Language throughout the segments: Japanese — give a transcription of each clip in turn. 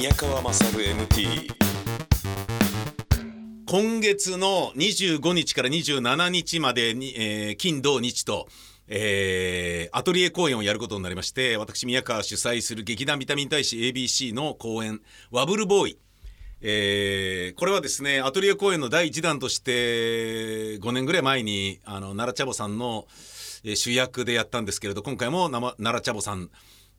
宮川勝 MT 今月の25日から27日までに、えー金土日と、えーアトリエ公演をやることになりまして私宮川主催する劇団ビタミン大使 ABC の公演「ワブルボーイ」えーこれはですねアトリエ公演の第1弾として5年ぐらい前にあの奈良茶坊さんの、主役でやったんですけれど今回も奈良茶坊さん、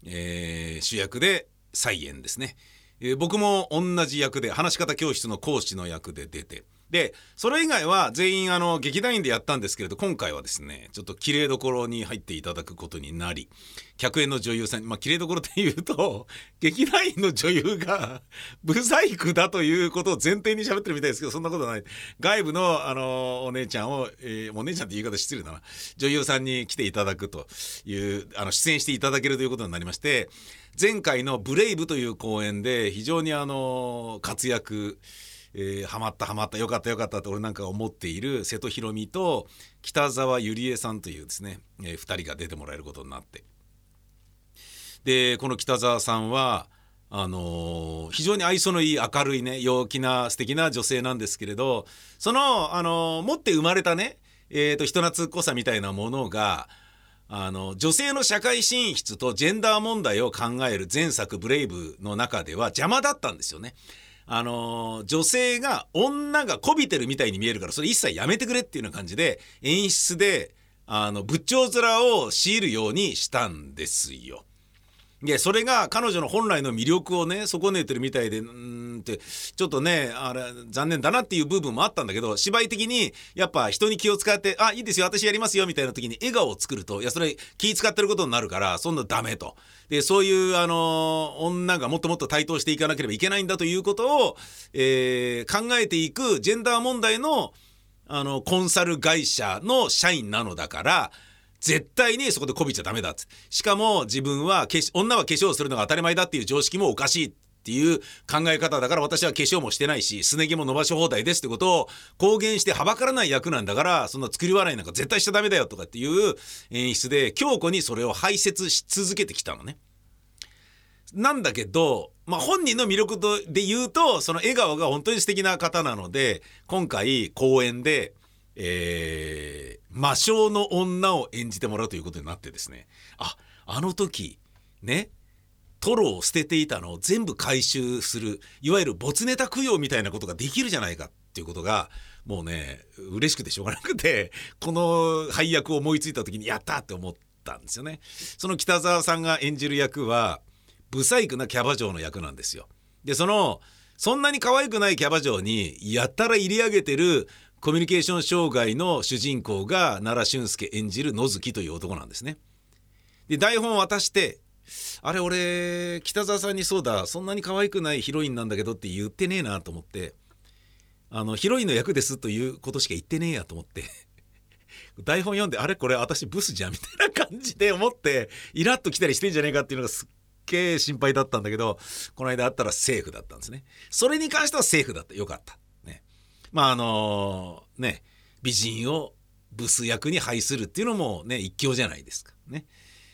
えー主役で再演ですね。えー僕も同じ役で話し方教室の講師の役で出て。でそれ以外は全員あの劇団員でやったんですけれど今回はですねちょっと綺麗どころに入っていただくことになり客演の女優さんまあ綺麗どころっていうと劇団員の女優がブサイクだということを前提に喋ってるみたいですけどそんなことはない。外部のあのお姉ちゃんを、えーお姉ちゃんって言い方失礼だな。女優さんに来ていただくというあの出演していただけるということになりまして前回の「ブレイブ」という公演で非常にあの活躍えー、ハマったハマったよかったよかったと俺なんか思っている瀬戸宏美と北沢ゆりえさんというですね、え2人が出てもらえることになってでこの北沢さんはあのー非常に愛想のいい明るいね陽気な素敵な女性なんですけれどその、あのー持って生まれたね、えー、と人懐っこさみたいなものがあの女性の社会進出とジェンダー問題を考える前作「ブレイブ」の中では邪魔だったんですよね。あの女性が女がこびてるみたいに見えるからそれ一切やめてくれっていうような感じで演出であの仏頂面を強いるようにしたんですよ。でそれが彼女の本来の魅力をね損ねてるみたいでうんってちょっとねあれ残念だなっていう部分もあったんだけど芝居的にやっぱ人に気を使って「あいいですよ私やりますよ」みたいな時に笑顔を作るといやそれ気使ってることになるからそんなダメと。でそういうあの女がもっともっと台頭していかなければいけないんだということを、えー考えていくジェンダー問題のあのコンサル会社の社員なのだから絶対にそこでこびちゃダメだしかも自分は女は化粧するのが当たり前だっていう常識もおかしいっていう考え方だから私は化粧もしてないしすね毛も伸ばし放題ですってことを公言してはばからない役なんだからそんな作り笑いなんか絶対しちゃダメだよとかっていう演出で強固にそれを排泄し続けてきたのね。なんだけど、まあ、本人の魅力とで言うとその笑顔が本当に素敵な方なので今回公演で、えー魔性の女を演じてもらうということになってですねああの時ねトロを捨てていたのを全部回収するいわゆる没ネタ供養みたいなことができるじゃないかっていうことがもうね嬉しくてしょうがなくてこの配役を思いついた時にやったって思ったんですよね。その北沢さんが演じる役はブサイクなキャバ嬢の役なんですよ。でそのそんなに可愛くないキャバ嬢にやったら入り上げてるコミュニケーション障害の主人公が奈良俊介演じる野月という男なんですね。で台本を渡してあれ俺北沢さんにそうだ。そんなに可愛くないヒロインなんだけどって言ってねえなと思って。あのヒロインの役ですということしか言ってねえやと思って。台本読んであれこれ私ブスじゃんみたいな感じで思ってイラッと来たりしてんじゃねえかっていうのがすっげえ心配だったんだけどこの間会ったらセーフだったんですね。それに関してはセーフだった。よかった。まああのね美人をブス役に配するっていうのもね一興じゃないですか。ね。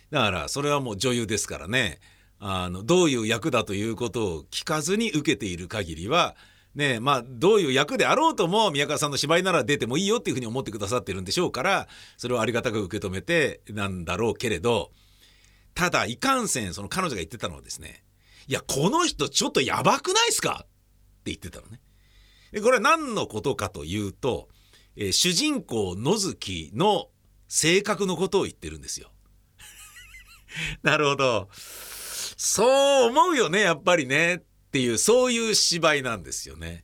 だからそれはもう女優ですからね。あのどういう役だということを聞かずに受けている限りはねまあどういう役であろうとも宮川さんの芝居なら出てもいいよっていうふうに思ってくださってるんでしょうからそれをありがたく受け止めてなんだろうけれどただいかんせんその彼女が言ってたのはですねいやこの人ちょっとやばくないっすか？って言ってたのね。でこれは何のことかというと、えー主人公野月の性格のことを言ってるんですよ。なるほど。そう思うよねやっぱりねっていうそういう芝居なんですよね。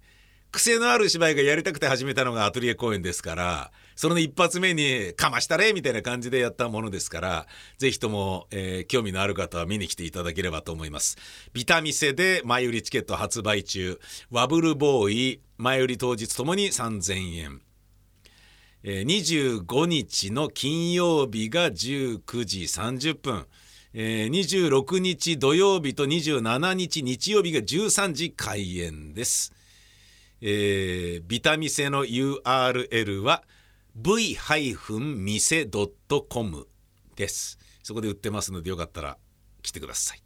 癖のある芝居がやりたくて始めたのがアトリエ公演ですからその一発目にかましたれみたいな感じでやったものですからぜひとも、えー興味のある方は見に来ていただければと思います。ビタミセで前売りチケット発売中。ワブルボーイ前売り当日ともに3000円。25日の金曜日が19時30分、えー26日土曜日と27日日曜日が13時開演です。えービタミセの URL は v-mise.com です。そこで売ってますのでよかったら来てください。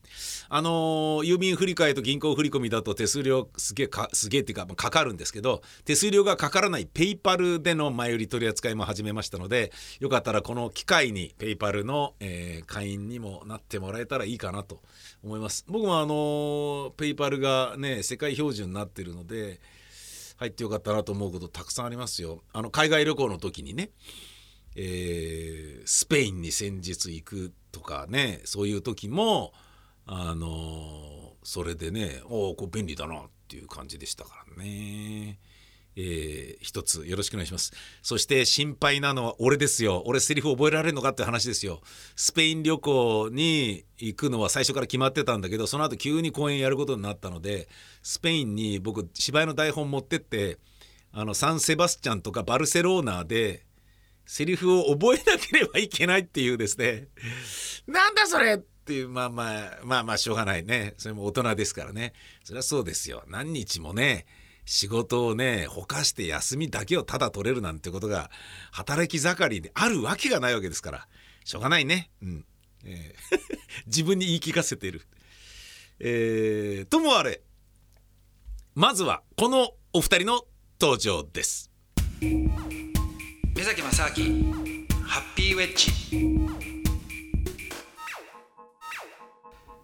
あのー郵便振り替えと銀行振り込みだと手数料すげえかすげえっていうかかかるんですけど手数料がかからないペイパルでの前売り取り扱いも始めましたのでよかったらこの機会にペイパルの、えー会員にもなってもらえたらいいかなと思います僕もあのーペイパルがね世界標準になってるので入ってよかったなと思うことたくさんありますよあの海外旅行の時にねえースペインに先日行くとかねそういう時もあのーそれでねおおこれ便利だなっていう感じでしたからね。えー一つよろしくお願いします。そして心配なのは俺ですよ。俺セリフ覚えられるのかって話ですよ。スペイン旅行に行くのは最初から決まってたんだけどその後急に公演やることになったのでスペインに僕芝居の台本持ってってあのサンセバスチャンとかバルセロナでセリフを覚えなければいけないっていうですね。なんだそれっていうまあまあまあまあしょうがないね。それも大人ですからね。それはそうですよ。何日もね仕事をねほかして休みだけをただ取れるなんてことが働き盛りであるわけがないわけですから。しょうがないね。うん、えー 自分に言い聞かせている。えーともあれ。まずはこのお二人の登場です。目崎正明ハッピーウェッジ。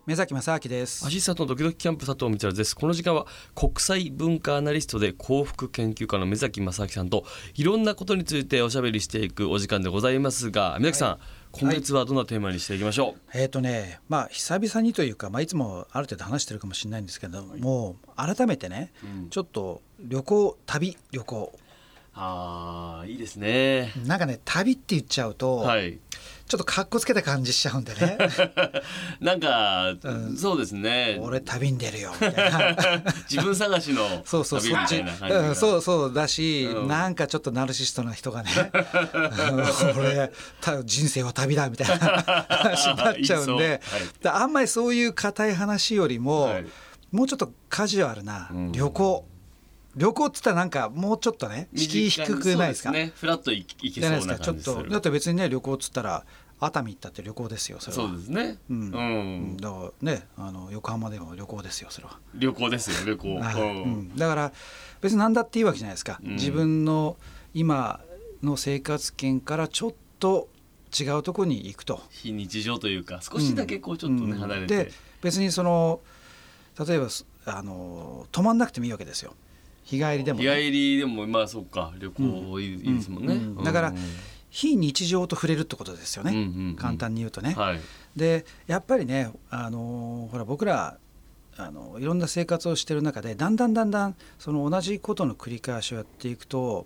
目崎正明です。アシスタントのドキドキキャンプ佐藤光です。この時間は国際文化アナリストで幸福研究家の目崎正明さんといろんなことについておしゃべりしていくお時間でございますが目崎さん、今月はどんなテーマにしていきましょう、えっ、とねまあ久々にというか、まあ、いつもある程度話してるかもしれないんですけども改めてね、うん。ちょっと旅行旅旅行あーいいですねなんかね旅って言っちゃうと、はいちょっとかっこつけた感じしちゃうんでね。なんか、うん。そうですね。俺旅に出るよみたいな。自分探しのそうそうそっち、旅みたいな感じがうん、そうそうだし、うん。なんかちょっとナルシストな人がね。うん俺た人生は旅だみたいな話になっちゃうんで。はい。であんまりそういう硬い話よりも、はい。もうちょっとカジュアルなうん。旅行、旅行っつったらなんかもうちょっとね敷居低くないですか？ね。フラッと行けじゃそうないですか。ちょっな感じするとだって別にね旅行っつったら熱海行ったって旅行ですよそれは。そうですね。ううん。ん、うん。だからねあの横浜でも旅行ですよそれは。旅行ですよ旅行、はい。うん。うん。だから別に何だっていいわけじゃないですか、うん。自分の今の生活圏からちょっと違うところに行くと。非日常というか少しだけこうちょっとね、うん。離れて。で別にその例えばすあの泊まんなくてもいいわけですよ日帰りでもね、日帰りでもまあそうか旅行いい,、ですもんね、うん。うん。だからうん非日常と触れるってことですよね、うんうんうん。簡単に言うとね。はい。でやっぱりねあのほら僕らあのいろんな生活をしてる中でだんだんだんだんその同じことの繰り返しをやっていくと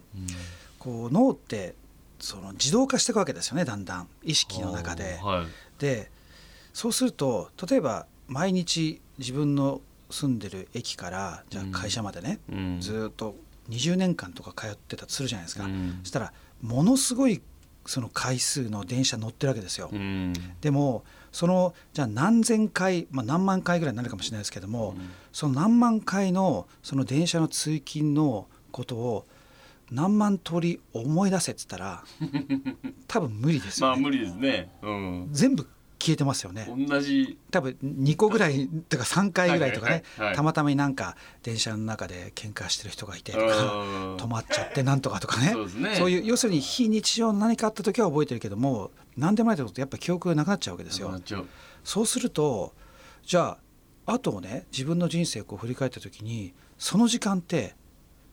こう脳ってその自動化していくわけですよねだんだん。意識の中で。はい。でそうすると例えば毎日自分の住んでる駅からじゃあ会社までね、うん。ずーっと20年間とか通ってたとするじゃないですか、うん。そしたらものすごいその回数の電車乗ってるわけですよ。うん。でもそのじゃあ何千回、まあ、何万回ぐらいになるかもしれないですけども、うん。その何万回のその電車の通勤のことを何万通り思い出せっつったら 多分無理ですよね、まあ無理ですね、うん、全部消えてますよね。同じ。多分2個ぐらいとか3回ぐらいとかね、はいはいたまたまになんか電車の中で喧嘩してる人がいてとかうん止まっちゃってなんとかとかね。そうですね。そういう要するに非日常の何かあった時は覚えてるけども何でもないってことやっぱ記憶がなくなっちゃうわけですよ。そうするとじゃああとをね自分の人生をこう振り返った時にその時間って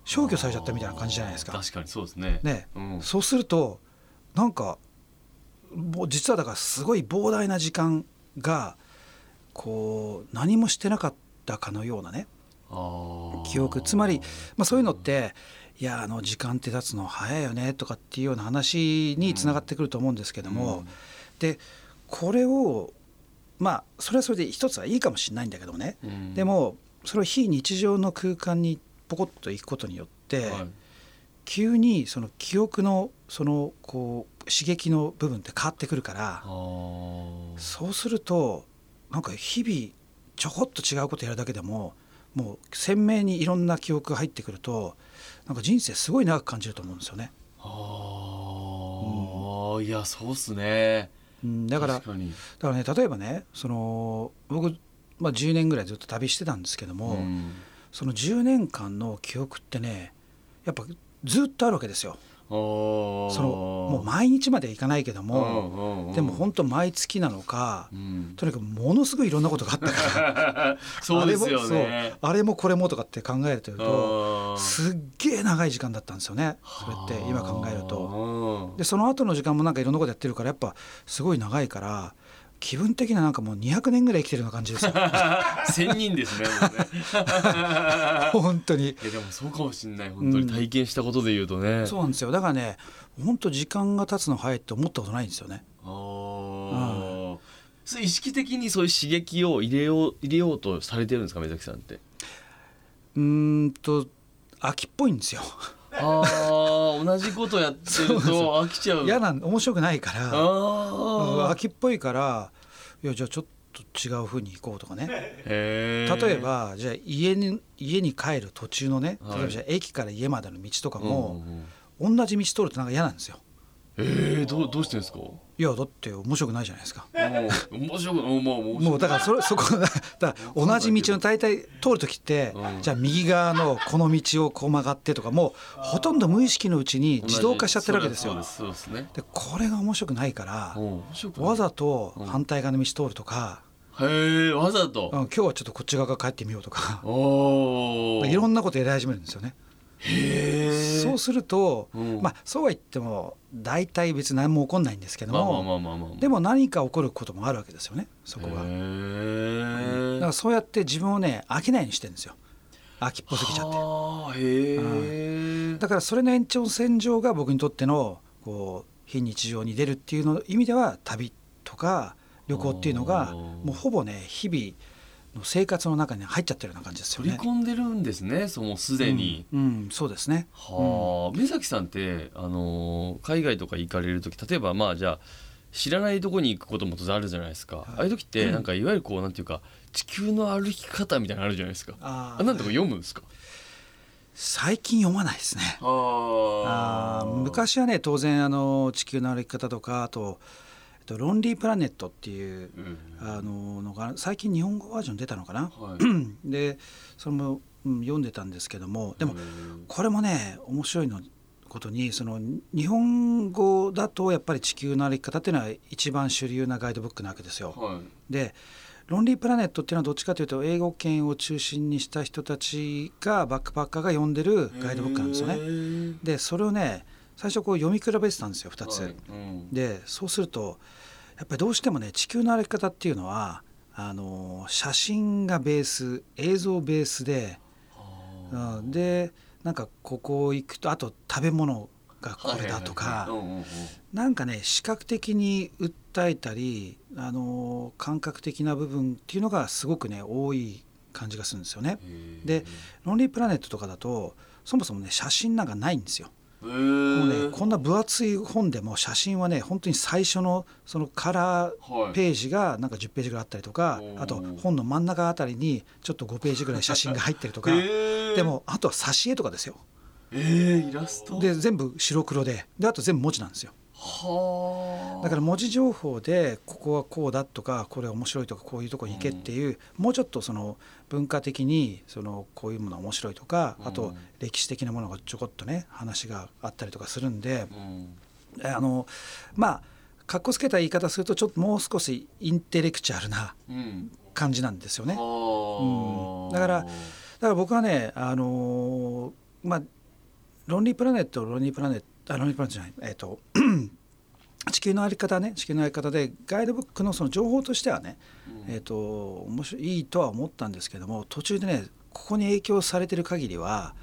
消去されちゃったみたいな感じじゃないですか。確かにそうですね。ね、うん、そうするとなんか実はだからすごい膨大な時間がこう何もしてなかったかのようなね。記憶。つまり、まあ、そういうのっていやあの時間って経つの早いよねとかっていうような話につながってくると思うんですけども、うん。でこれをまあそれはそれで一つはいいかもしれないんだけどもね、うん。でもそれを非日常の空間にポコッと行くことによって、はい。急にその記憶のそのこう刺激の部分って変わってくるからそうするとなんか日々ちょこっと違うことやるだけでももう鮮明にいろんな記憶が入ってくるとなんか人生すごい長く感じると思うんですよね。あー。いやそうっすね。うん、だからだからね例えばねその僕、まあ、10年ぐらいずっと旅してたんですけども、うん。その10年間の記憶ってねやっぱずっとあるわけですよ。そのもう毎日まではいかないけども、でも本当毎月なのか、うん。とにかくものすごいいろんなことがあったから。そうですよあれもねあれもこれもとかって考えるとすっげえ長い時間だったんですよねそれって今考えると。とでその後の時間もなんかいろんなことやってるからやっぱすごい長いから気分的ななんかもう200年ぐらい生きてるような感じですよ。千人ですね 本当に。いやでもそうかもしれない本当に。体験したことで言うとね、そうなんですよ。だからね本当時間が経つの早いって思ったことないんですよね。ああ、そう意識的にそういう刺激を入れよう入れようとされてるんですか目崎さんって？うーんと秋っぽいんですよ。ああ同じことやってると飽きちゃう。嫌なん面白くないから。うんああ秋っぽいからいやじゃあちょっと違う風に行こうとかね。例えばじゃあ家に家に帰る途中のねはい。例えばじゃあ駅から家までの道とかもうん同じ道通るとなんか嫌なんですよ。えー、どうどうしてんですか？いやだって面白くないじゃないですか。も う面白くもうもうだからそれそこ だ同じ道の大体通る時って、うん。じゃあ右側のこの道をこう曲がってとかもうほとんど無意識のうちに自動化しちゃってるわけですよ。ですそうですね。でこれが面白くないから、わざと反対側の道通るとか、へえわざと、うん今日はちょっとこっち側から帰ってみようとか、いろんなことやり始めるんですよね。そうすると、うん。まあそうは言っても大体別に何も起こんないんですけども、でも何か起こることもあるわけですよねそこは。へえだからそうやって自分をね飽きないようにしてるんですよ。秋っぽすぎちゃって。はあへえだからそれの延長線上が僕にとってのこう非日常に出るっていうの意味では旅とか旅行っていうのがもうほぼね日々の生活の中に入っちゃってるような感じですよね。取り込んでるんですねそのすでに、うん、うんそうですね。はあ、目崎さんって、あのー海外とか行かれる時例えばまあじゃあ知らないとこに行くことも当然あるじゃないですか、ああいう時ってなんかいわゆるこうなんていうか地球の歩き方みたいなのあるじゃないですか。ああなんとか読むんですか？最近読まないですね。あー。昔はね当然あの地球の歩き方とかあと、と、ロンリープラネットっていううんあののが最近日本語バージョン出たのかな？はい でそれも、うん読んでたんですけどもでもうんこれもね面白いのことにその日本語だとやっぱり地球の歩き方っていうのは一番主流なガイドブックなわけですよ。はいでロンリープラネットっていうのはどっちかというと英語圏を中心にした人たちがバックパッカーが読んでるガイドブックなんですよへね。ーでそれをね最初こう読み比べてたんですよ2つ。はい。うん。でそうするとやっぱりどうしてもね地球の歩き方っていうのはあの写真がベース映像ベースで、うん、でなんかここ行くとあと食べ物がこれだとかなんかね視覚的に訴えたりあの感覚的な部分っていうのがすごくね多い感じがするんですよね。でロンリープラネットとかだとそもそもね写真なんかないんですよ。へもうー。ねこんな分厚い本でも写真はね本当に最初のそのカラーはい。ページがなんか10ページぐらいあったりとかおー。あと本の真ん中あたりにちょっと5ページぐらい写真が入ってるとか。でもあとは挿絵とかですよ。えー、イラスト。で全部白黒で。であと全部文字なんですよ。はあだから文字情報でここはこうだとかこれ面白いとかこういうとこに行けっていうもうちょっとその文化的にそのこういうものが面白いとかあとうん歴史的なものがちょこっとね話があったりとかするんでうん。あのまあかっこつけた言い方するとちょっともう少しインテレクチュアルなうん。感じなんですよね。はあ。うん。だからだから僕はねあのーまあロンリープラネットロンリープラネットあロンじゃないえっ、と 地球の歩き方ね地球の歩き方でガイドブックのその情報としてはね、えっ、と面白いいいとは思ったんですけども途中でねここに影響されてる限りは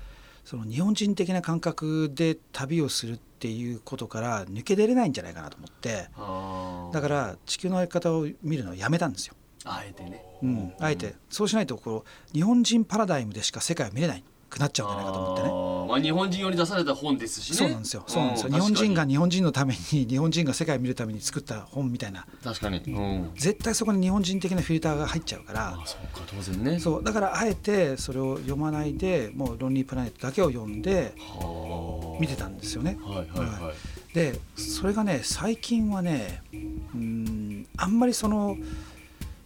その日本人的な感覚で旅をするっていうことから抜け出れないんじゃないかなと思ってはあだから地球の歩き方を見るのをやめたんですよ。あえてね。うん、あえて。そうしないとこう日本人パラダイムでしか世界を見れないくなっちゃうんじゃないかと思ってね。まあ日本人用に出された本ですしね。そうなんですよ。そうなんですよ。う日本人が確日本人のために日本人が世界を見るために作った本みたいな。確かに。うん。絶対そこに日本人的なフィルターが入っちゃうから。あそうか当然ね。そう。だからあえてそれを読まないでもう「ロンリープラネット」だけを読んでは見てたんですよね。あはいはいはい。でそれがね最近はねうーんあんまりその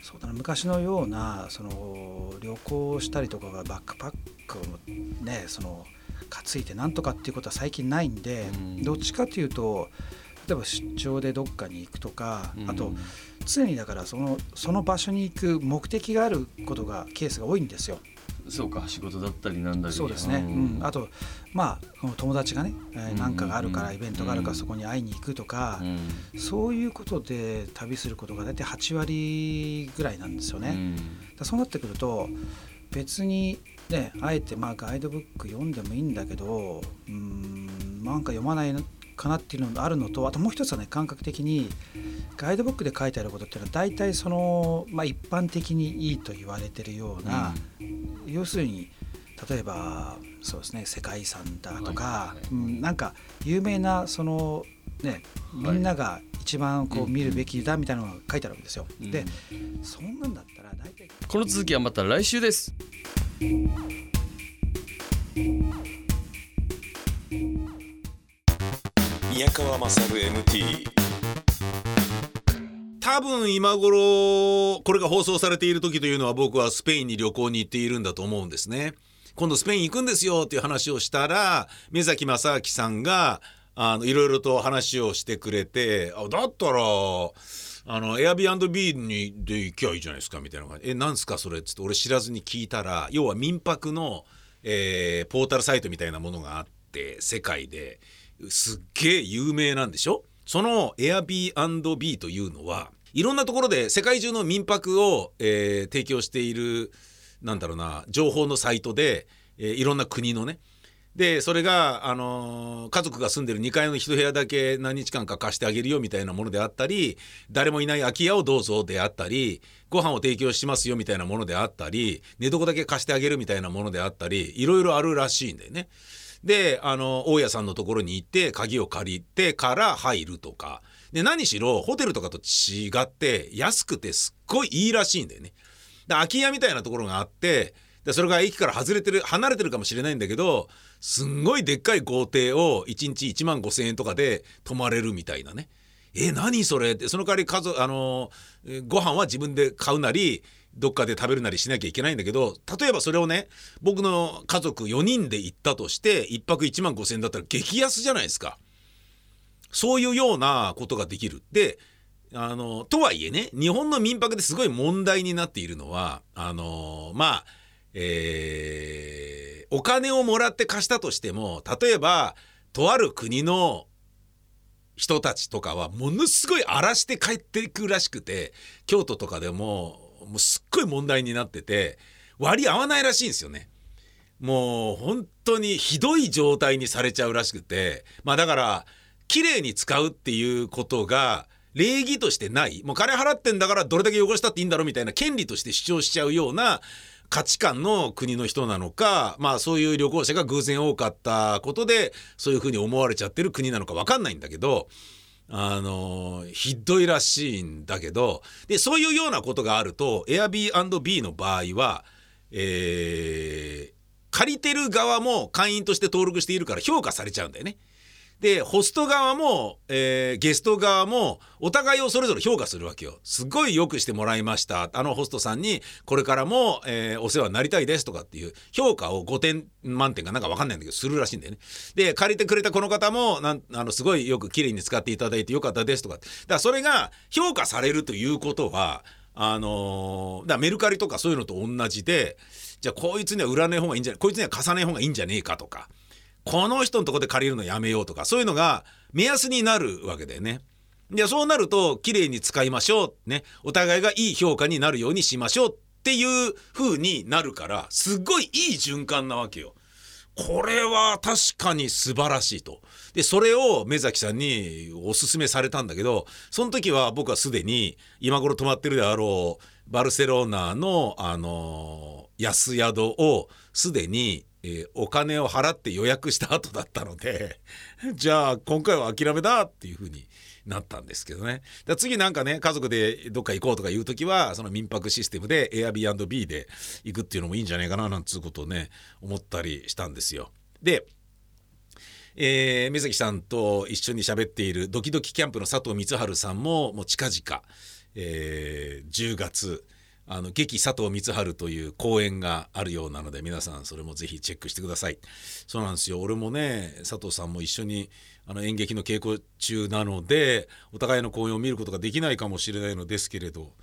そうだな。昔のようなその旅行したりとかがバックパックをねその担いでなんとかっていうことは最近ないんで、うん。どっちかというと例えば出張でどっかに行くとか、うん。あと常にだからそのその場所に行く目的があることがケースが多いんですよ。そうか仕事だったりなんだり。そうですね、うん。あとまあ友達がねうん何、かがあるからうんイベントがあるからそこに会いに行くとか、うん。そういうことで旅することが大体8割ぐらいなんですよね。うん。そうなってくると別にねあえてまあガイドブック読んでもいいんだけどうーんなんか読まないかなっていうのがあるのとあともう一つはね感覚的にガイドブックで書いてあることっていうのは大体その、まあ、一般的にいいと言われてるような、要するに例えばそうですね世界遺産だとか、はい。はいはいうんなんか有名なそのねみんなが一番こう見るべきだみたいなのが書いてあるわけですよ。うん。でそんなんだったら大体この続きはまた来週です。宮川勝 MT 多分今頃これが放送されている時というのは僕はスペインに旅行に行っているんだと思うんですね。今度スペイン行くんですよっていう話をしたら目崎正明さんがあのいろいろと話をしてくれてあだったらあの Airbnb にで行きゃいいじゃないですかみたいな感じ。えなんすかそれっつって。俺知らずに聞いたら要は民泊の、えーポータルサイトみたいなものがあって世界で。すっげえ有名なんでしょ？その Airbnb というのはいろんなところで世界中の民泊を、えー提供しているなんだろうな情報のサイトで、えーいろんな国のねでそれが、あのー家族が住んでる2階の一部屋だけ何日間か貸してあげるよみたいなものであったり誰もいない空き家をどうぞであったりご飯を提供しますよみたいなものであったり寝床だけ貸してあげるみたいなものであったりいろいろあるらしいんだよね。であの大家さんのところに行って鍵を借りてから入るとかで何しろホテルとかと違って安くてすっごいいいらしいんだよね。で空き家みたいなところがあってでそれが駅から外れてる離れてるかもしれないんだけどすんごいでっかい豪邸を1日1万5,000円とかで泊まれるみたいなね。え何それ？ってその代わり家族あのご飯は自分で買うなりどっかで食べるなりしなきゃいけないんだけど例えばそれをね僕の家族4人で行ったとして1泊1万5,000円だったら激安じゃないですか。そういうようなことができる。であのとはいえね日本の民泊ですごい問題になっているのはあのまあえーお金をもらって貸したとしても例えばとある国の人たちとかはものすごい荒らして帰っていくらしくて京都とかでももうすっごい問題になってて割り合わないらしいんですよね。もう本当にひどい状態にされちゃうらしくてまあだから綺麗に使うっていうことが礼儀としてないもう金払ってんだからどれだけ汚したっていいんだろうみたいな権利として主張しちゃうような価値観の国の人なのかまあそういう旅行者が偶然多かったことでそういうふうに思われちゃってる国なのか分かんないんだけどあのひどいらしいんだけどでそういうようなことがあると Airbnb の場合は、えー借りてる側も会員として登録しているから評価されちゃうんだよね。でホスト側も、えーゲスト側もお互いをそれぞれ評価するわけよ。すごい良くしてもらいましたあのホストさんにこれからも、えーお世話になりたいですとかっていう評価を5点満点かなんか分かんないんだけどするらしいんだよね。で借りてくれたこの方もなんあのすごいよく綺麗に使っていただいてよかったですとかだからそれが評価されるということはあのーだメルカリとかそういうのと同じでじゃあこいつには売らない方がいいんじゃないこいつには貸さない方がいいんじゃねえかとかこの人のとこで借りるのやめようとかそういうのが目安になるわけだよね。でそうなると綺麗に使いましょうねお互いがいい評価になるようにしましょうっていう風になるからすっごいいい循環なわけよ。これは確かに素晴らしいと。でそれを目崎さんにおすすめされたんだけどその時は僕はすでに今頃泊まってるであろうバルセロナの、あの安宿をすでに、えーお金を払って予約した後だったので じゃあ今回は諦めだっていうふうになったんですけどねだ次なんかね家族でどっか行こうとかいう時はその民泊システムで Airbnb で行くっていうのもいいんじゃないかななんつうことをね思ったりしたんですよ。でえー、目崎さんと一緒に喋っているドキドキキャンプの佐藤光晴さんももう近々、えー10月あの劇佐藤光晴という公演があるようなので皆さんそれもぜひチェックしてくださいそうなんですよ俺もね佐藤さんも一緒にあの演劇の稽古中なのでお互いの公演を見ることができないかもしれないのですけれど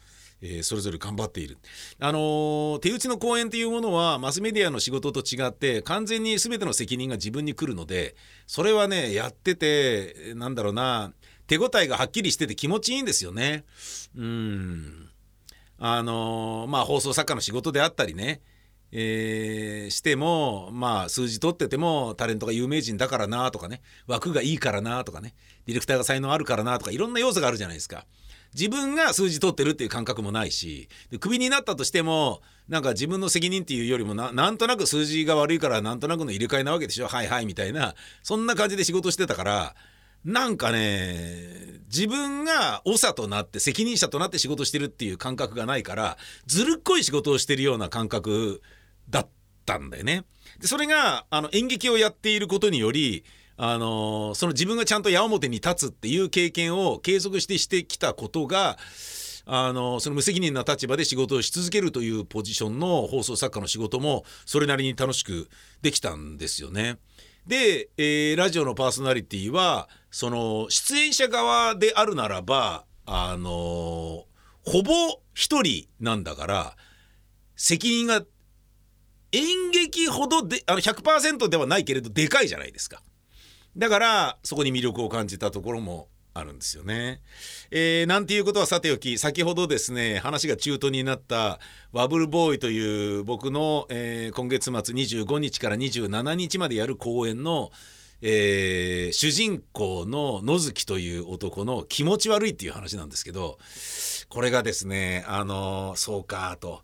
えーそれぞれ頑張っている。あのー手打ちの公演っていうものはマスメディアの仕事と違って完全に全ての責任が自分に来るのでそれはねやっててなんだろうな手応えがはっきりしてて気持ちいいんですよね。うんあのまあ放送作家の仕事であったりねえーしてもまあ数字取っててもタレントが有名人だからなとかね枠がいいからなとかねディレクターが才能あるからなとかいろんな要素があるじゃないですか。自分が数字取ってるっていう感覚もないしクビになったとしてもなんか自分の責任っていうよりもななんとなく数字が悪いからなんとなくの入れ替えなわけでしょはいはいみたいなそんな感じで仕事してたからなんかね自分が長となって責任者となって仕事してるっていう感覚がないからずるっこい仕事をしてるような感覚だったんだよね。でそれがあの演劇をやっていることによりあのその自分がちゃんと矢面に立つっていう経験を継続してしてきたことがあのその無責任な立場で仕事をし続けるというポジションの放送作家の仕事もそれなりに楽しくできたんですよね。で、えーラジオのパーソナリティはその出演者側であるならばあのほぼ一人なんだから責任が演劇ほどであの100%ではないけれどでかいじゃないですか。だからそこに魅力を感じたところもあるんですよね。えーなんていうことはさておき先ほどですね話が中途になったワブルボーイという僕の、えー今月末25日から27日までやる公演の、えー主人公の野月という男の気持ち悪いっていう話なんですけどこれがですねあのそうかと。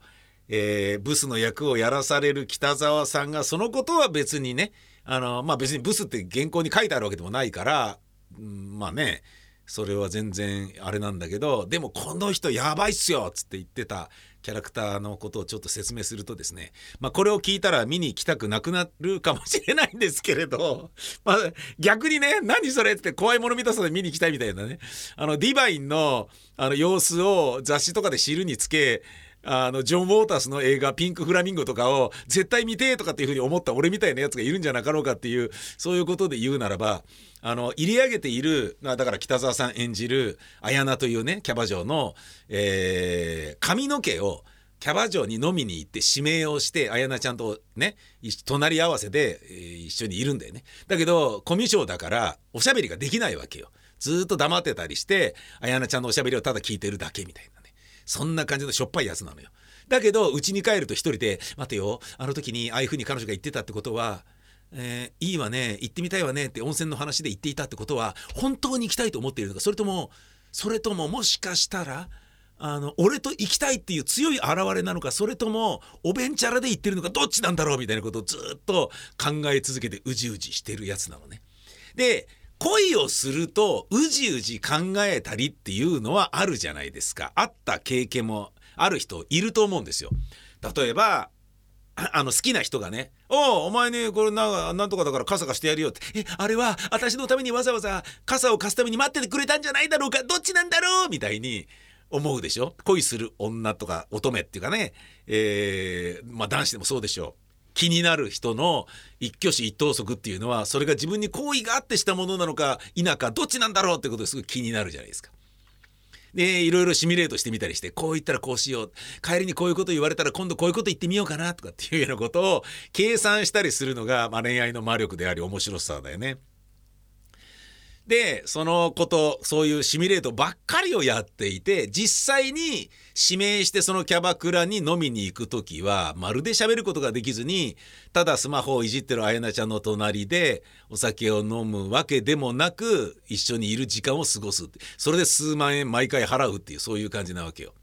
えーブスの役をやらされる北沢さんがそのことは別にねあのまあ別にブスって原稿に書いてあるわけでもないから、うんまあねそれは全然あれなんだけどでもこの人やばいっすよっつって言ってたキャラクターのことをちょっと説明するとですねまあこれを聞いたら見に行きたくなくなるかもしれないんですけれど、まあ、逆にね何それって怖いもの見たさで見に行きたいみたいなね。あのディバインのあの様子を雑誌とかで知るにつけあのジョン・ウォータスの映画「ピンク・フラミンゴ」とかを絶対見てとかっていうふうに思った俺みたいなやつがいるんじゃなかろうかっていうそういうことで言うならばあの入り上げているだから北沢さん演じる綾菜というねキャバ嬢の、えー髪の毛をキャバ嬢に飲みに行って指名をして綾菜ちゃんとね隣り合わせで、えー一緒にいるんだよね。だけどコミュ障だからおしゃべりができないわけよ。ずっと黙ってたりして綾菜ちゃんのおしゃべりをただ聞いてるだけみたいな。そんな感じのしょっぱいやつなのよ。だけど家に帰ると一人で「待てよあの時にああいうふうに彼女が言ってたってことはえーいいわね行ってみたいわねって温泉の話で言っていたってことは本当に行きたいと思っているのか。それともそれとももしかしたらあの俺と行きたいっていう強い現れなのか。それともおべんちゃらで言ってるのか。どっちなんだろうみたいなことをずっと考え続けてうじうじしてるやつなのね。で恋をするとうじうじ考えたりっていうのはあるじゃないですか。あった経験もある人いると思うんですよ。例えば あの好きな人がね「おうお前ねこれななんとかだから傘貸してやるよ」って「えあれは私のためにわざわざ傘を貸すために待っててくれたんじゃないだろうか。どっちなんだろう?」みたいに思うでしょ？恋する女とか乙女っていうかね、えーまあ男子でもそうでしょう。気になる人の一挙手一投足っていうのはそれが自分に好意があってしたものなのか否かどっちなんだろうってことですごい気になるじゃないですか。でいろいろシミュレートしてみたりしてこう言ったらこうしよう帰りにこういうこと言われたら今度こういうこと言ってみようかなとかっていうようなことを計算したりするのが、まあ、恋愛の魔力であり面白さだよね。でそのことそういうシミュレートばっかりをやっていて実際に指名してそのキャバクラに飲みに行く時はまるで喋ることができずにただスマホをいじってるあやなちゃんの隣でお酒を飲むわけでもなく一緒にいる時間を過ごすそれで数万円毎回払うっていうそういう感じなわけよ。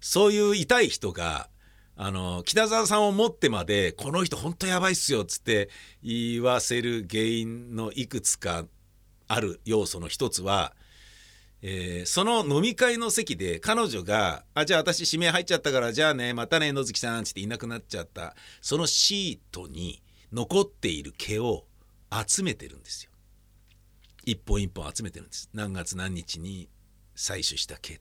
そういう痛い人があの北沢さんを持ってまでこの人本当やばいっすよっつって言わせる原因のいくつかある要素の一つは、えーその飲み会の席で彼女が「あじゃあ私指名入っちゃったからじゃあねまたね野月さん」っつっていなくなっちゃったそのシートに残っている毛を集めてるんですよ。一本一本集めてるんです。何月何日に採取した毛。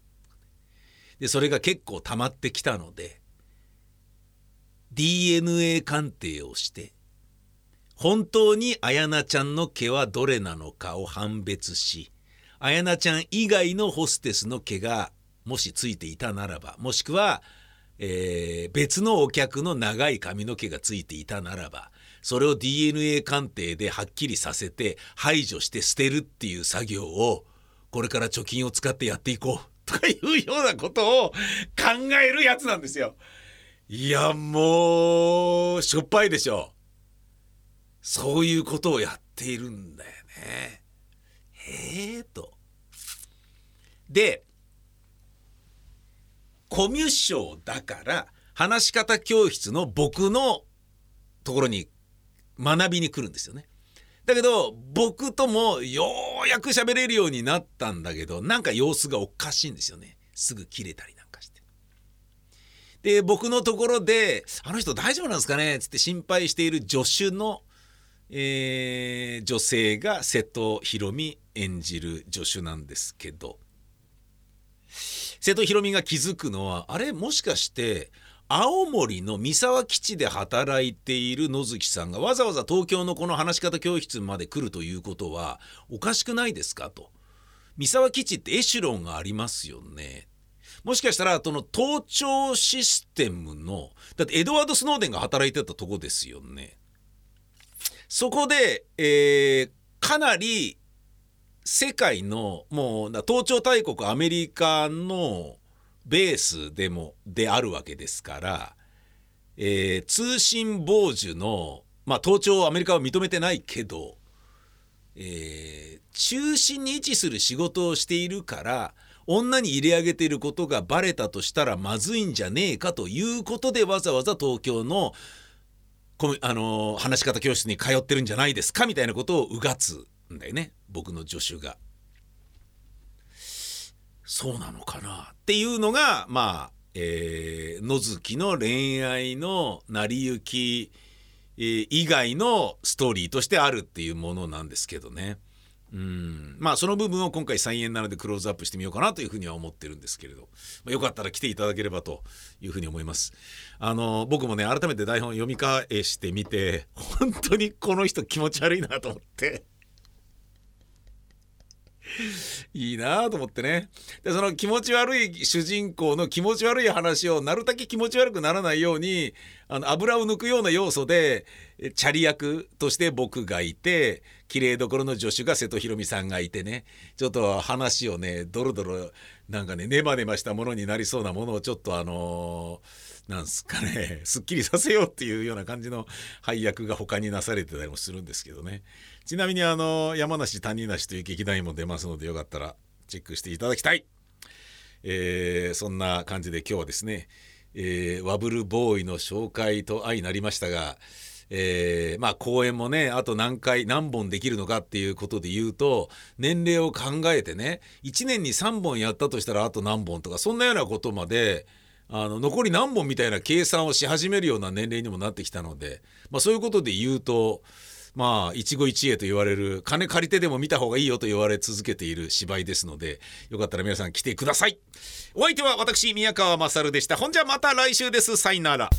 でそれが結構溜まってきたので DNA 鑑定をして本当に綾菜ちゃんの毛はどれなのかを判別し綾菜ちゃん以外のホステスの毛がもしついていたならばもしくは、えー別のお客の長い髪の毛がついていたならばそれを DNA 鑑定ではっきりさせて排除して捨てるっていう作業をこれから貯金を使ってやっていこうとかいうようなことを考えるやつなんですよ。いやもうしょっぱいでしょそういうことをやっているんだよね。へえと。でコミュ障だから話し方教室の僕のところに学びに来るんですよね。だけど僕ともようやく喋れるようになったんだけどなんか様子がおかしいんですよね。すぐ切れたりなんかして。で僕のところで「あの人大丈夫なんですかね?」つって心配している助手の、えー女性が瀬戸宏美演じる助手なんですけど瀬戸宏美が気づくのはあれ？もしかして青森の三沢基地で働いている野月さんがわざわざ東京のこの話し方教室まで来るということはおかしくないですか？と。三沢基地ってエシュロンがありますよね。もしかしたらその盗聴システムのだってエドワード・スノーデンが働いてたとこですよね。そこで、えーかなり世界のもうな盗聴大国アメリカのベースでもであるわけですから、えー通信傍受の、まあ、盗聴アメリカは認めてないけど、えー中心に位置する仕事をしているから女に入れ上げていることがバレたとしたらまずいんじゃねえかということでわざわざ東京のあの話し方教室に通ってるんじゃないですかみたいなことをうがつんだよね僕の助手が。そうなのかなっていうのがまあ、えー野月の恋愛の成り行き、え以外のストーリーとしてあるっていうものなんですけどね。うんまあその部分を今回再演なのでクローズアップしてみようかなというふうには思ってるんですけれど、まあ、よかったら来ていただければというふうに思います。あの僕もね改めて台本読み返してみて本当にこの人気持ち悪いなと思って。いいなと思ってね。でその気持ち悪い主人公の気持ち悪い話をなるだけ気持ち悪くならないようにあの油を抜くような要素でチャリ役として僕がいて綺麗どころの助手が瀬戸宏美さんがいてね。ちょっと話をねドロドロなんかねネバネバしたものになりそうなものをちょっとあのなんすかね。すっきりさせようっていうような感じの配役が他になされてたりもするんですけどね。ちなみにあの山梨谷梨という劇団員も出ますのでよかったらチェックしていただきたい、えーそんな感じで今日はですね、えーワブルボーイの紹介と相なりましたが、えーまあ公演もねあと何回何本できるのかっていうことで言うと年齢を考えてね1年に3本やったとしたらあと何本とかそんなようなことまであの残り何本みたいな計算をし始めるような年齢にもなってきたので、まあ、そういうことで言うとまあ一期一会と言われる金借りてでも見た方がいいよと言われ続けている芝居ですのでよかったら皆さん来てください。お相手は私宮川勝でした。ほんじゃまた来週です。さいなら。